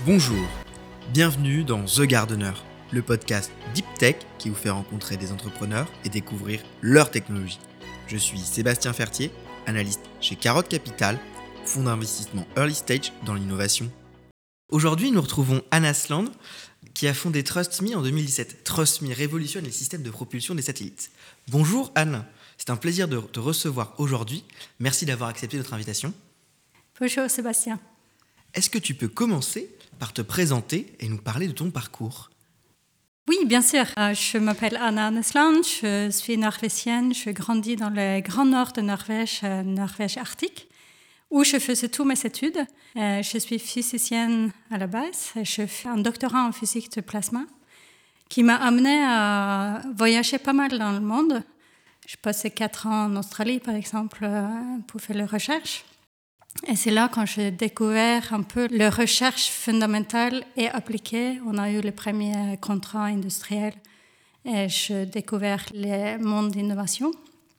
Bonjour, bienvenue dans The Gardener, le podcast Deep Tech qui vous fait rencontrer des entrepreneurs et découvrir leur technologie. Je suis Sébastien Fertier, analyste chez Carotte Capital, fonds d'investissement early stage dans l'innovation. Aujourd'hui, nous retrouvons Anna Sland, qui a fondé TrustMe en 2017. TrustMe révolutionne les systèmes de propulsion des satellites. Bonjour Anne, c'est un plaisir de te recevoir aujourd'hui. Merci d'avoir accepté notre invitation. Bonjour Sébastien. Est-ce que tu peux commencer par te présenter et nous parler de ton parcours? Oui, bien sûr. Euh, je m'appelle Anna Nesland, je suis norvégienne, je grandis dans le grand nord de Norvège, euh, Norvège arctique, où je faisais toutes mes études. Euh, je suis physicienne à la base, je fais un doctorat en physique de plasma qui m'a amené à voyager pas mal dans le monde. Je passais quatre ans en Australie, par exemple, pour faire les recherches. Et c'est là quand j'ai découvert un peu la recherche fondamentale et appliquée. On a eu les premiers contrats industriels et j'ai découvert le monde d'innovation.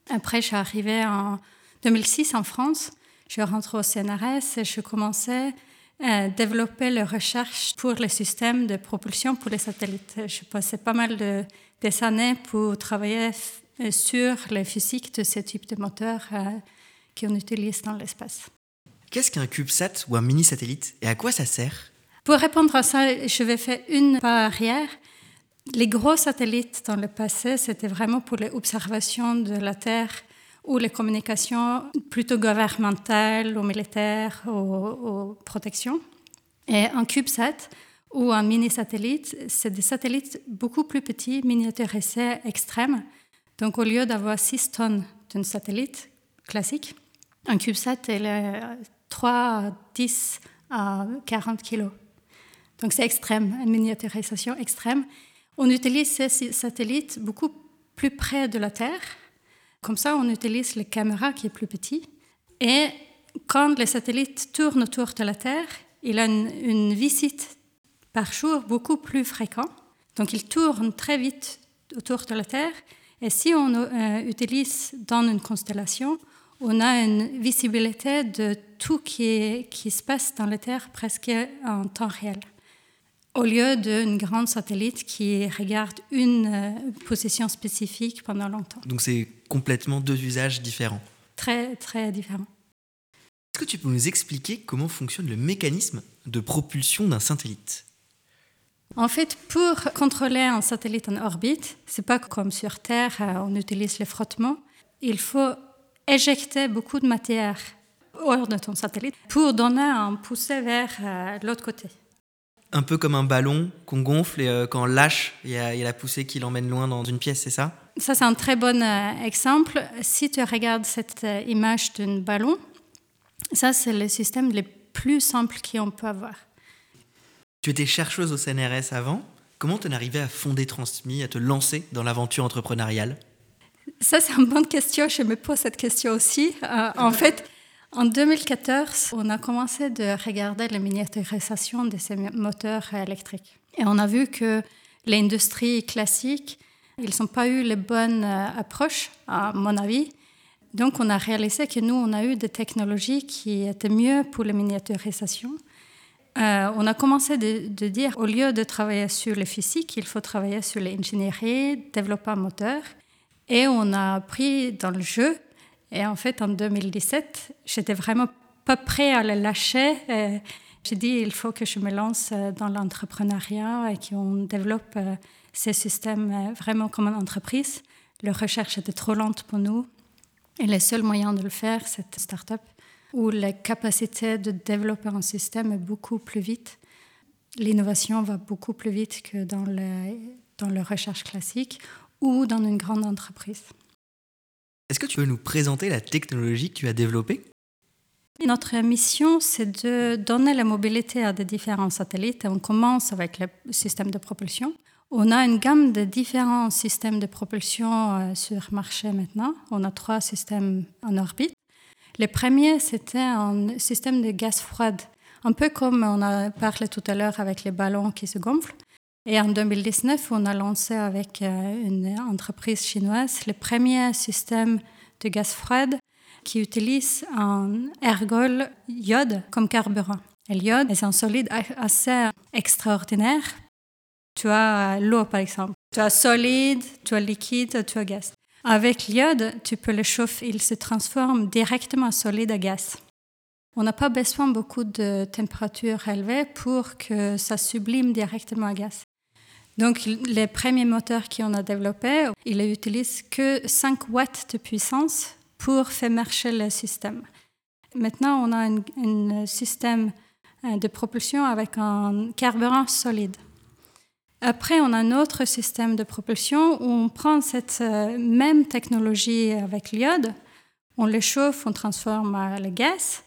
Après, je suis arrivée en 2006 en France. Je rentre au CNRS et je commençais à développer la recherche pour les systèmes de propulsion pour les satellites. Je passais pas mal de, des années pour travailler sur les physiques de ce type de moteur euh, qu'on utilise dans l'espace. Qu'est-ce qu'un CubeSat ou un mini-satellite et à quoi ça sert? Pour répondre à ça, je vais faire une pas arrière. Les gros satellites dans le passé, c'était vraiment pour les observations de la Terre ou les communications plutôt gouvernementales ou militaires ou, protection. Et un CubeSat ou un mini-satellite, c'est des satellites beaucoup plus petits, miniaturisés, extrêmes. Donc au lieu d'avoir 6 tonnes d'un satellite classique, un CubeSat est 3, 10 à 40 kilos. Donc c'est extrême, une miniaturisation extrême. On utilise ces satellites beaucoup plus près de la Terre. Comme ça, on utilise les caméras qui est plus petit. Et quand les satellites tournent autour de la Terre, il a une, visite par jour beaucoup plus fréquente. Donc il tourne très vite autour de la Terre. Et si on euh, utilise dans une constellation, on a une visibilité de tout qui, qui se passe dans la Terre presque en temps réel. Au lieu d'un grand satellite qui regarde une euh, position spécifique pendant longtemps. Donc c'est complètement deux usages différents. Très, très différents. Est-ce que tu peux nous expliquer comment fonctionne le mécanisme de propulsion d'un satellite? En fait, pour contrôler un satellite en orbite, c'est pas comme sur Terre, euh, on utilise le frottement. Il faut éjecter beaucoup de matière hors de ton satellite pour donner un poussé vers euh, l'autre côté. Un peu comme un ballon qu'on gonfle et euh, quand on lâche, il y, a, la poussée qui l'emmène loin dans une pièce, c'est ça? Ça, c'est un très bon euh, exemple. Si tu regardes cette image d'un ballon, ça, c'est le système le plus simple qu'on peut avoir. Tu étais chercheuse au CNRS avant. Comment tu es arrivée à fonder Transmis, à te lancer dans l'aventure entrepreneuriale? Ça, c'est une bonne question. Je me pose cette question aussi. Euh, en fait, en 2014, on a commencé de regarder la miniaturisation de ces moteurs électriques. Et on a vu que l'industrie classique, ils n'ont pas eu les bonnes euh, approches, à mon avis. Donc, on a réalisé que nous, on a eu des technologies qui étaient mieux pour la miniaturisation. Euh, on a commencé de, de, dire, au lieu de travailler sur le physique, il faut travailler sur l'ingénierie, développer un moteur. Et on a pris dans le jeu. Et en fait, en 2017, j'étais vraiment pas prêt à le lâcher. J'ai dit, il faut que je me lance euh, dans l'entrepreneuriat et qu'on développe euh, ces systèmes euh, vraiment comme une entreprise. La recherche était trop lente pour nous. Et le seul moyen de le faire, c'est une start-up où la capacité de développer un système est beaucoup plus vite. L'innovation va beaucoup plus vite que dans, le, dans la recherche classique, ou dans une grande entreprise. Est-ce que tu peux nous présenter la technologie que tu as développée? Notre mission, c'est de donner la mobilité à des différents satellites. On commence avec le système de propulsion. On a une gamme de différents systèmes de propulsion euh, sur le marché maintenant. On a trois systèmes en orbite. Le premier, c'était un système de gaz froid, un peu comme on a parlé tout à l'heure avec les ballons qui se gonflent. Et en 2019, on a lancé avec euh, une entreprise chinoise le premier système de gaz froid qui utilise un ergol iode comme carburant. Et l'iode est un solide assez extraordinaire. Tu as l'eau, par exemple. Tu as solide, tu as liquide, tu as gaz. Avec l'iode, tu peux le chauffer, il se transforme directement en solide à gaz. On n'a pas besoin beaucoup de température élevée pour que ça sublime directement à gaz. Donc, les premiers moteurs qu'on a développés, ils n'utilisent que 5 watts de puissance pour faire marcher le système. Maintenant, on a un, système euh, de propulsion avec un carburant solide. Après, on a un autre système de propulsion où on prend cette euh, même technologie avec l'iode, on le chauffe, on transforme le gaz,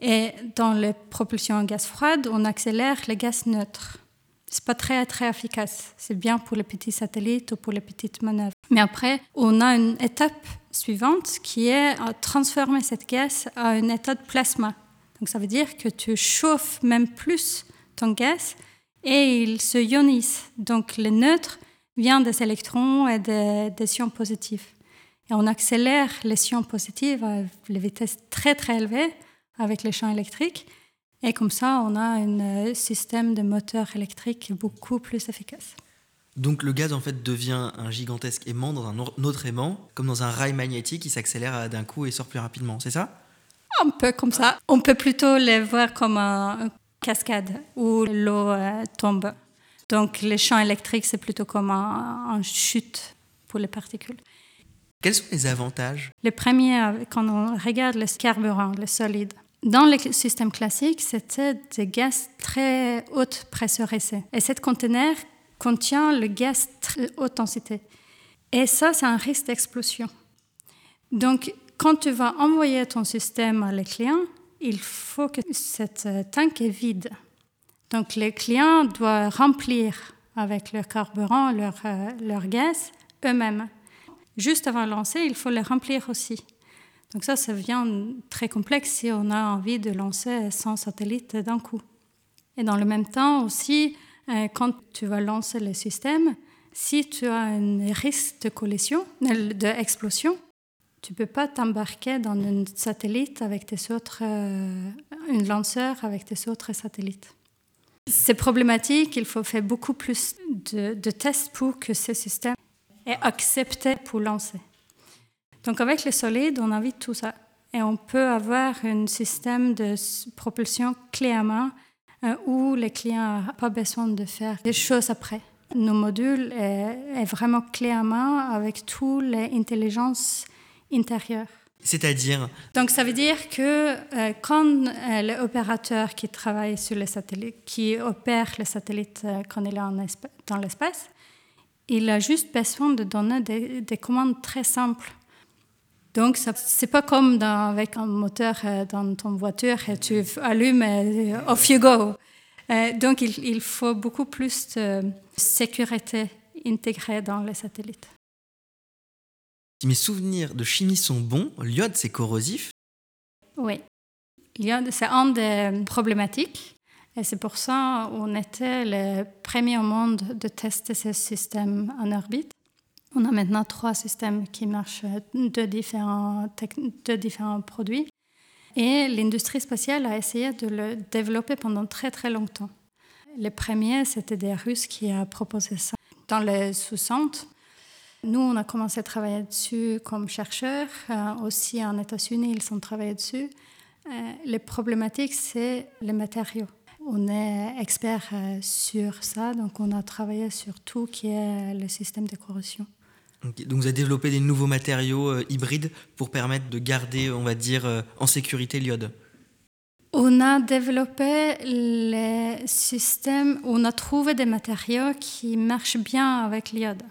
et dans la propulsion en gaz froide, on accélère le gaz neutre. C'est pas très très efficace. C'est bien pour les petits satellites ou pour les petites manœuvres. Mais après, on a une étape suivante qui est transformer cette gaz à une état de plasma. Donc ça veut dire que tu chauffes même plus ton gaz et il se ionise. Donc le neutre vient des électrons et des, des ions positifs. Et on accélère les ions positifs à des vitesses très très élevées avec les champs électriques. Et comme ça, on a un système de moteur électrique beaucoup plus efficace. Donc le gaz en fait devient un gigantesque aimant dans un autre aimant, comme dans un rail magnétique qui s'accélère d'un coup et sort plus rapidement, c'est ça? Un peu comme ça. On peut plutôt les voir comme une cascade où l'eau euh, tombe. Donc les champs électriques, c'est plutôt comme un, chute pour les particules. Quels sont les avantages? Le premier, euh, quand on regarde le carburant, le solide, dans le système classique, c'était des gaz très haute pressurisés. Et ce conteneur contient le gaz très haute densité. Et ça, c'est un risque d'explosion. Donc, quand tu vas envoyer ton système à les clients, il faut que cette euh, tank est vide. Donc, les clients doivent remplir avec leur carburant, leur, euh, leur gaz eux-mêmes. Juste avant de lancer, il faut les remplir aussi. Donc ça, ça devient très complexe si on a envie de lancer 100 satellites d'un coup. Et dans le même temps aussi, euh, quand tu vas lancer le système, si tu as un risque de collision, d'explosion, tu peux pas t'embarquer dans un satellite avec tes autres, euh, un lanceur avec tes autres satellites. C'est problématique, il faut faire beaucoup plus de, de tests pour que ce système est accepté pour lancer. Donc avec les solides, on invite tout ça. Et on peut avoir un système de propulsion clé à main euh, où les clients n'ont pas besoin de faire des choses après. Nos modules est, vraiment clé à main avec toutes les intelligences intérieures. C'est-à-dire? Donc ça veut dire que euh, quand euh, l'opérateur qui travaille sur les satellites, qui opère le satellite quand il est dans l'espace, il a juste besoin de donner des commandes très simples donc, ce n'est pas comme avec un moteur euh, dans ton voiture tu allumes et euh, off you go. Euh, donc, il, faut beaucoup plus de sécurité intégrée dans les satellites. Si mes souvenirs de chimie sont bons, l'iode, c'est corrosif Oui. L'iode, c'est une des problématiques. Et c'est pour ça qu'on était les premiers au monde de tester ce système en orbite. On a maintenant trois systèmes qui marchent de différents, produits. Et l'industrie spatiale a essayé de le développer pendant très très longtemps. Les premiers, c'était des Russes qui ont proposé ça dans les 60. Nous, on a commencé à travailler dessus comme chercheurs. Euh, aussi en États-Unis, ils ont travaillé dessus. Euh, les problématiques, c'est les matériaux. On est expert euh, sur ça, donc on a travaillé sur tout qui est le système de corrosion. Donc vous avez développé des nouveaux matériaux euh, hybrides pour permettre de garder, on va dire, euh, en sécurité l'iode On a développé les systèmes, on a trouvé des matériaux qui marchent bien avec l'iode.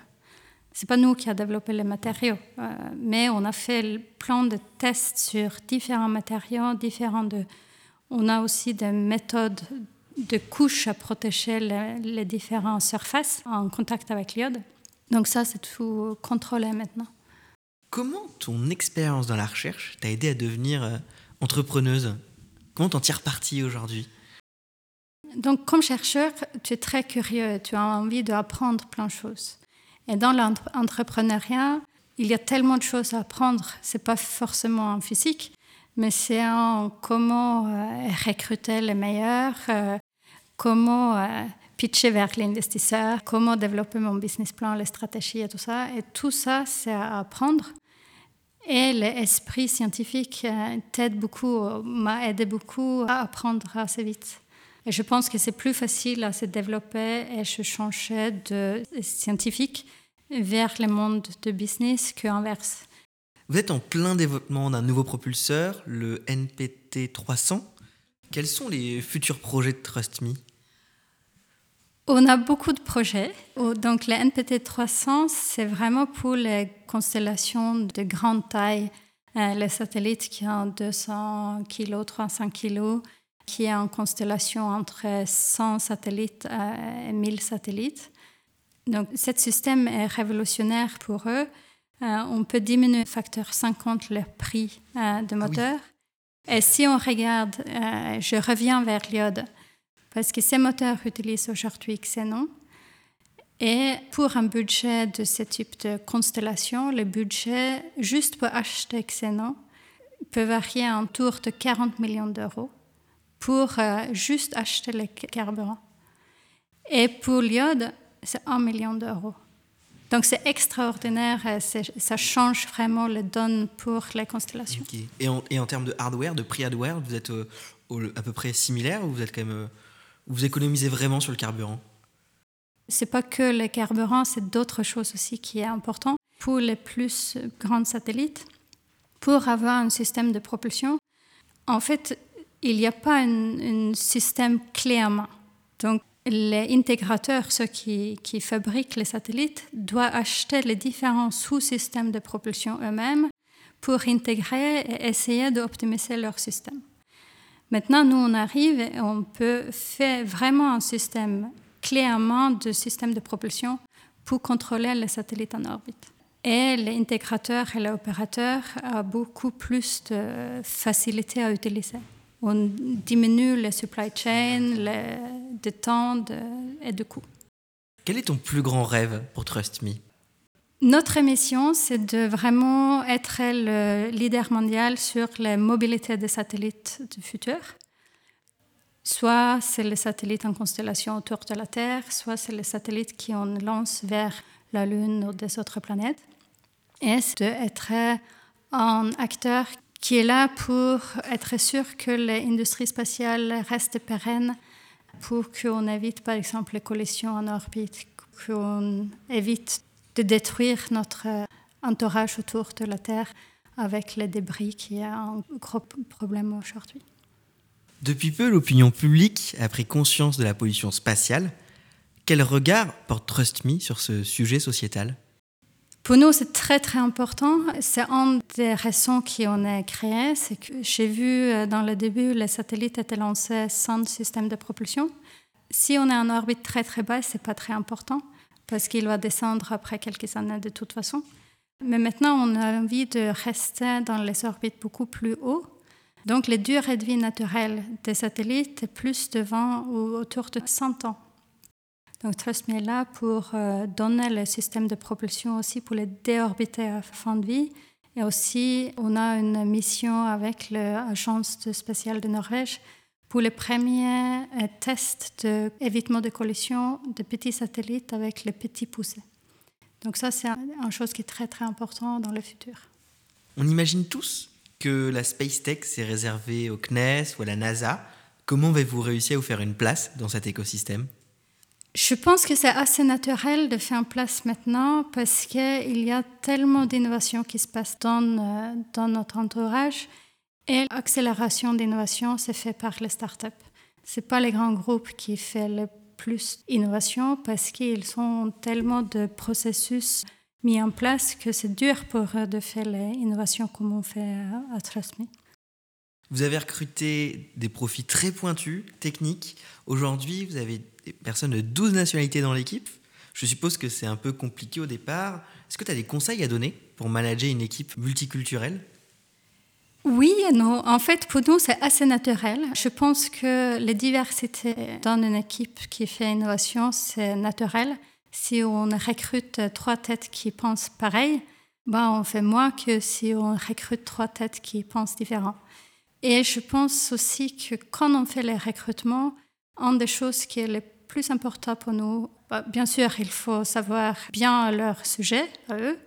Ce n'est pas nous qui avons développé les matériaux, euh, mais on a fait plein de tests sur différents matériaux, différents. On a aussi des méthodes de couches à protéger les différentes surfaces en contact avec l'iode. Donc ça, c'est tout contrôlé maintenant. Comment ton expérience dans la recherche t'a aidé à devenir euh, entrepreneuse? Comment t'en tires parti aujourd'hui? Donc comme chercheur, tu es très curieux, tu as envie d'apprendre plein de choses. Et dans l'entrepreneuriat, il y a tellement de choses à apprendre. C'est pas forcément en physique, mais c'est en comment euh, recruter les meilleurs, euh, comment euh, pitcher vers l'investisseur, comment développer mon business plan, les stratégies et tout ça. Et tout ça, c'est à apprendre. Et l'esprit scientifique t'aide beaucoup, m'a aidé beaucoup à apprendre assez vite. Et je pense que c'est plus facile à se développer et se changer de scientifique vers le monde de business qu'inverse. Vous êtes en plein développement d'un nouveau propulseur, le NPT 300. Quels sont les futurs projets de TrustMe on a beaucoup de projets. Donc, le NPT 300, c'est vraiment pour les constellations de grande taille, euh, les satellites qui ont 200 kg, 300 kg, qui est en constellation entre 100 satellites et 1000 satellites. Donc, ce système est révolutionnaire pour eux. Euh, on peut diminuer facteur 50 le prix euh, de ah moteur. Et si on regarde, je reviens vers l'iode, parce que ces moteurs utilisent aujourd'hui Xenon. Et pour un budget de ce type de constellation, le budget juste pour acheter Xenon peut varier autour de 40 millions d'euros pour juste acheter le carburant. Et pour l'iode, c'est 1 million d'euros. Donc c'est extraordinaire, ça change vraiment les donnes pour les constellations. Et, en, et, en, termes de hardware, de prix hardware, vous êtes euh, à peu près similaire ou vous êtes quand même, euh, vous économisez vraiment sur le carburant? C'est pas que le carburant, c'est d'autres choses aussi qui est important. Pour les plus grands satellites, pour avoir un système de propulsion, en fait, il n'y a pas un, système clé en main. Donc les intégrateurs, ceux qui, fabriquent les satellites, doivent acheter les différents sous-systèmes de propulsion eux-mêmes pour intégrer et essayer d'optimiser leur système. Maintenant, nous, on arrive et on peut faire vraiment un système clé en main de système de propulsion pour contrôler les satellites en orbite. Et l'intégrateur et l'opérateur ont beaucoup plus de facilité à utiliser on diminue les supply chain, les temps et de coûts. Quel est ton plus grand rêve pour TrustMe Notre mission, c'est de vraiment être le leader mondial sur la mobilité des satellites du futur. Soit c'est les satellites en constellation autour de la Terre, soit c'est les satellites qui on lance vers la Lune ou des autres planètes. Et c'est d'être un acteur qui est là pour être sûr que l'industrie spatiale reste pérenne, pour qu'on évite par exemple les collisions en orbite, qu'on évite de détruire notre entourage autour de la Terre avec les débris qui est un gros problème aujourd'hui. Depuis peu, l'opinion publique a pris conscience de la pollution spatiale. Quel regard porte TrustMe sur ce sujet sociétal? Pour nous, c'est très très important. C'est une des raisons qu'on a créé. C'est que j'ai vu euh, dans le début, les satellites étaient lancés sans système de propulsion. Si on est en orbite très très basse, c'est pas très important parce qu'il va descendre après quelques années de toute façon. Mais maintenant, on a envie de rester dans les orbites beaucoup plus haut. Donc, les durées de vie naturelles des satellites est plus devant ou autour de 100 ans. Donc TrustMe est là pour euh, donner le système de propulsion aussi pour les déorbiter à fin de vie. Et aussi, on a une mission avec l'Agence spatiale de Norvège pour les premiers euh, tests d'évitement de collision de petits satellites avec les petits poussés. Donc ça, c'est une chose qui est très très important dans le futur. On imagine tous que la Space Tech, c'est réservé au CNES ou à la NASA. Comment avez-vous réussi à vous faire une place dans cet écosystème? Je pense que c'est assez naturel de faire en place maintenant parce qu'il y a tellement d'innovations qui se passent dans, euh, dans notre entourage et l'accélération d'innovation se fait par les startups. Ce pas les grands groupes qui font le plus d'innovation parce qu'ils ont tellement de processus mis en place que c'est dur pour eux de faire l'innovation comme on fait à Trustme. Vous avez recruté des profils très pointus, techniques. Aujourd'hui, vous avez des personnes de 12 nationalités dans l'équipe. Je suppose que c'est un peu compliqué au départ. Est-ce que tu as des conseils à donner pour manager une équipe multiculturelle? Oui non. En fait, pour nous, c'est assez naturel. Je pense que la diversité dans une équipe qui fait innovation, c'est naturel. Si on recrute trois têtes qui pensent pareil, ben on fait moins que si on recrute trois têtes qui pensent différent. Et je pense aussi que quand on fait les recrutements, une des choses qui est le plus important pour nous, bah, bien sûr, il faut savoir bien leur sujet à eux.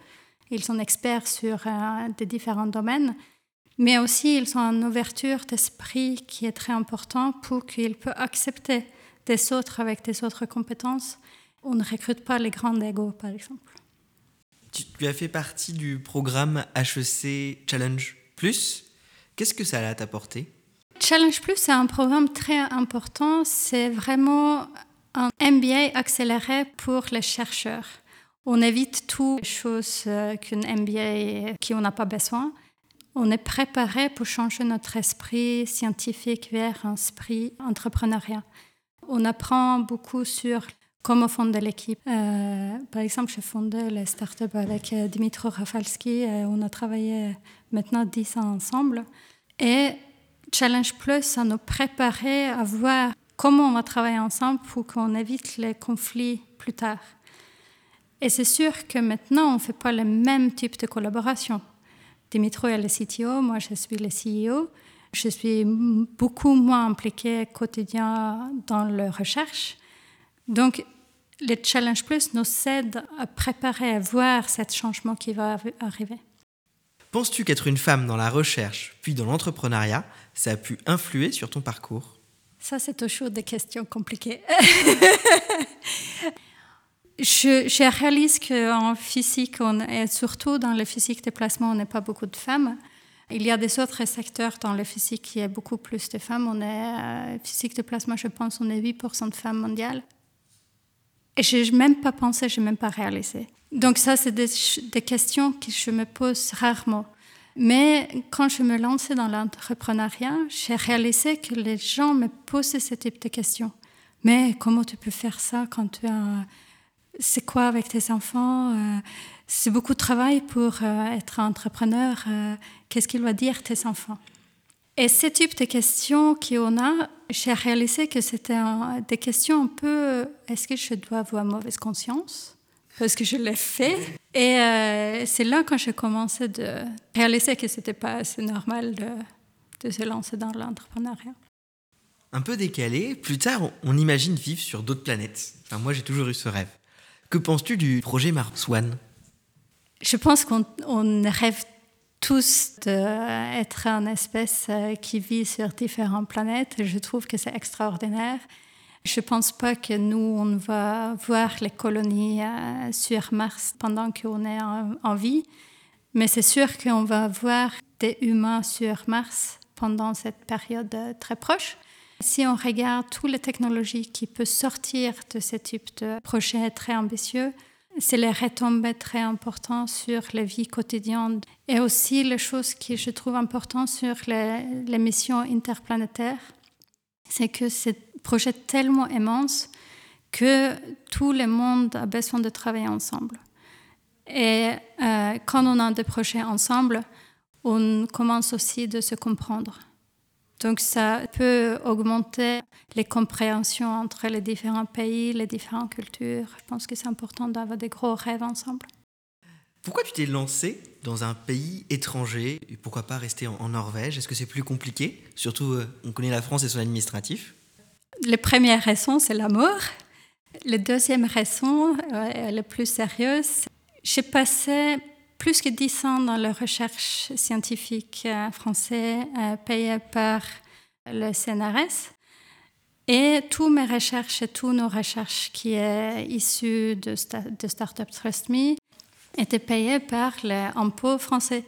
Ils sont experts sur euh, des différents domaines, mais aussi ils ont une ouverture d'esprit qui est très importante pour qu'ils puissent accepter des autres avec des autres compétences. On ne recrute pas les grands égaux, par exemple. Tu, as fait partie du programme HEC Challenge Plus. Qu'est-ce que ça a apporté Challenge Plus, c'est un programme très important. C'est vraiment un MBA accéléré pour les chercheurs. On évite toutes les choses euh, qu'une MBA qui on n'a pas besoin. On est préparé pour changer notre esprit scientifique vers un esprit entrepreneurial. On apprend beaucoup sur comment fonder l'équipe. Euh, par exemple, j'ai fondé les startups avec euh, Dimitro Rafalski. on a travaillé maintenant 10 ans ensemble. Et Challenge Plus, ça nous préparait à voir comment on va travailler ensemble pour qu'on évite les conflits plus tard. Et c'est sûr que maintenant, on ne fait pas le même type de collaboration. Dimitro est le CTO, moi je suis le CEO. Je suis beaucoup moins impliquée quotidien dans la recherche. Donc, le Challenge Plus nous aide à préparer, à voir ce changement qui va arriver. Penses-tu qu'être une femme dans la recherche, puis dans l'entrepreneuriat, ça a pu influer sur ton parcours? Ça, c'est toujours des questions compliquées. je, réalise qu'en physique, et surtout dans le physique de placement, on n'est pas beaucoup de femmes. Il y a des autres secteurs dans le physique qui est beaucoup plus de femmes. On est euh, physique de placement, je pense, on est 8% de femmes mondiales. Et je n'ai même pas pensé, je n'ai même pas réalisé. Donc ça, c'est des, des, questions que je me pose rarement. Mais quand je me lançais dans l'entrepreneuriat, j'ai réalisé que les gens me posaient ce type de questions. Mais comment tu peux faire ça quand tu as... C'est quoi avec tes enfants euh, C'est beaucoup de travail pour euh, être entrepreneur. Euh, qu'est-ce qu'il va dire tes enfants? Et ce type de questions qu'on a, j'ai réalisé que c'était des questions un peu... Est-ce que je dois avoir mauvaise conscience? Parce que je l'ai fait. Et c'est là quand j'ai commencé de réaliser que c'était pas assez normal de, de se lancer dans l'entrepreneuriat. Un peu décalé, plus tard, on imagine vivre sur d'autres planètes. Enfin, moi, j'ai toujours eu ce rêve. Que penses-tu du projet Mars One Je pense qu'on rêve tous d'être une espèce euh, qui vit sur différentes planètes. Je trouve que c'est extraordinaire. Je ne pense pas que nous, on va voir les colonies euh, sur Mars pendant qu'on est en, vie, mais c'est sûr qu'on va voir des humains sur Mars pendant cette période euh, très proche. Si on regarde toutes les technologies qui peuvent sortir de ce type de projet très ambitieux, c'est les retombées très importantes sur la vie quotidienne et aussi les choses que je trouve importantes sur les, missions interplanétaires, c'est que c'est projet tellement immense que tout le monde a besoin de travailler ensemble. Et euh, quand on a des projets ensemble, on commence aussi de se comprendre. Donc ça peut augmenter les compréhensions entre les différents pays, les différentes cultures. Je pense que c'est important d'avoir des gros rêves ensemble. Pourquoi tu t'es lancé dans un pays étranger et pourquoi pas rester en, Norvège? Est-ce que c'est plus compliqué? Surtout, euh, on connaît la France et son administratif. La première raison, c'est l'amour. La deuxième raison, euh, la plus sérieuse, j'ai passé plus que dix ans dans la recherche scientifique euh, française euh, payée par le CNRS. Et toutes mes recherches et toutes nos recherches qui sont issues de, de Startup Trust Me étaient payées par l'impôt français.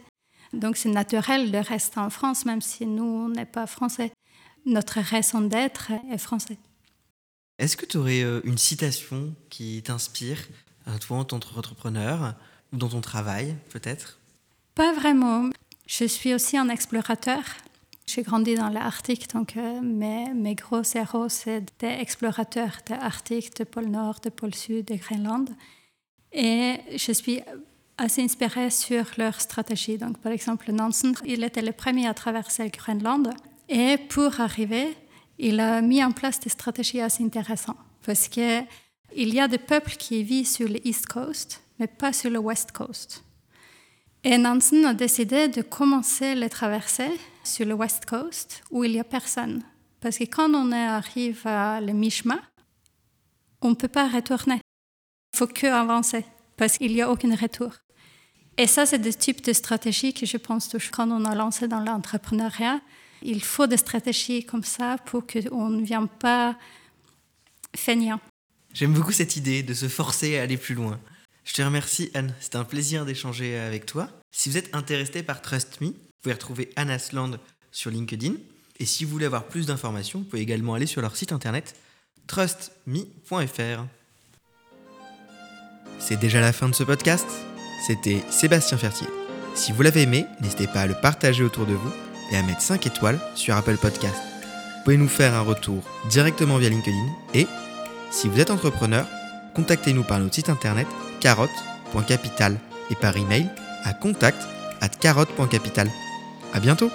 Donc c'est naturel de rester en France, même si nous, on n'est pas français notre raison d'être est français. Est-ce que tu aurais euh, une citation qui t'inspire, toi en tant qu'entrepreneur, ou dans ton travail peut-être? Pas vraiment. Je suis aussi un explorateur. J'ai grandi dans l'Arctique, donc euh, mes, mes, gros héros, c'est des explorateurs de l'Arctique, de pôle Nord, de pôle Sud, de Groenland. Et je suis assez inspirée sur leur stratégie. Donc, par exemple, Nansen, il était le premier à traverser le Groenland et pour arriver, il a mis en place des stratégies assez intéressantes. Parce qu'il y a des peuples qui vivent sur le East Coast, mais pas sur le West Coast. Et Nansen a décidé de commencer les traversées sur le West Coast où il n'y a personne. Parce que quand on arrive à le mi-chemin, on ne peut pas retourner. Il faut que avancer parce qu'il n'y a aucun retour. Et ça, c'est des types de stratégies que je pense que quand on a lancé dans l'entrepreneuriat, il faut des stratégies comme ça pour qu'on ne vienne pas feignant. J'aime beaucoup cette idée de se forcer à aller plus loin. Je te remercie Anne, c'était un plaisir d'échanger avec toi. Si vous êtes intéressé par Trust Me, vous pouvez retrouver Anne Asland sur LinkedIn. Et si vous voulez avoir plus d'informations, vous pouvez également aller sur leur site internet trustme.fr. C'est déjà la fin de ce podcast. C'était Sébastien Fertier. Si vous l'avez aimé, n'hésitez pas à le partager autour de vous et à mettre 5 étoiles sur Apple Podcast. Vous pouvez nous faire un retour directement via LinkedIn et, si vous êtes entrepreneur, contactez-nous par notre site internet carotte.capital et par email à contact at carotte.capital. À bientôt!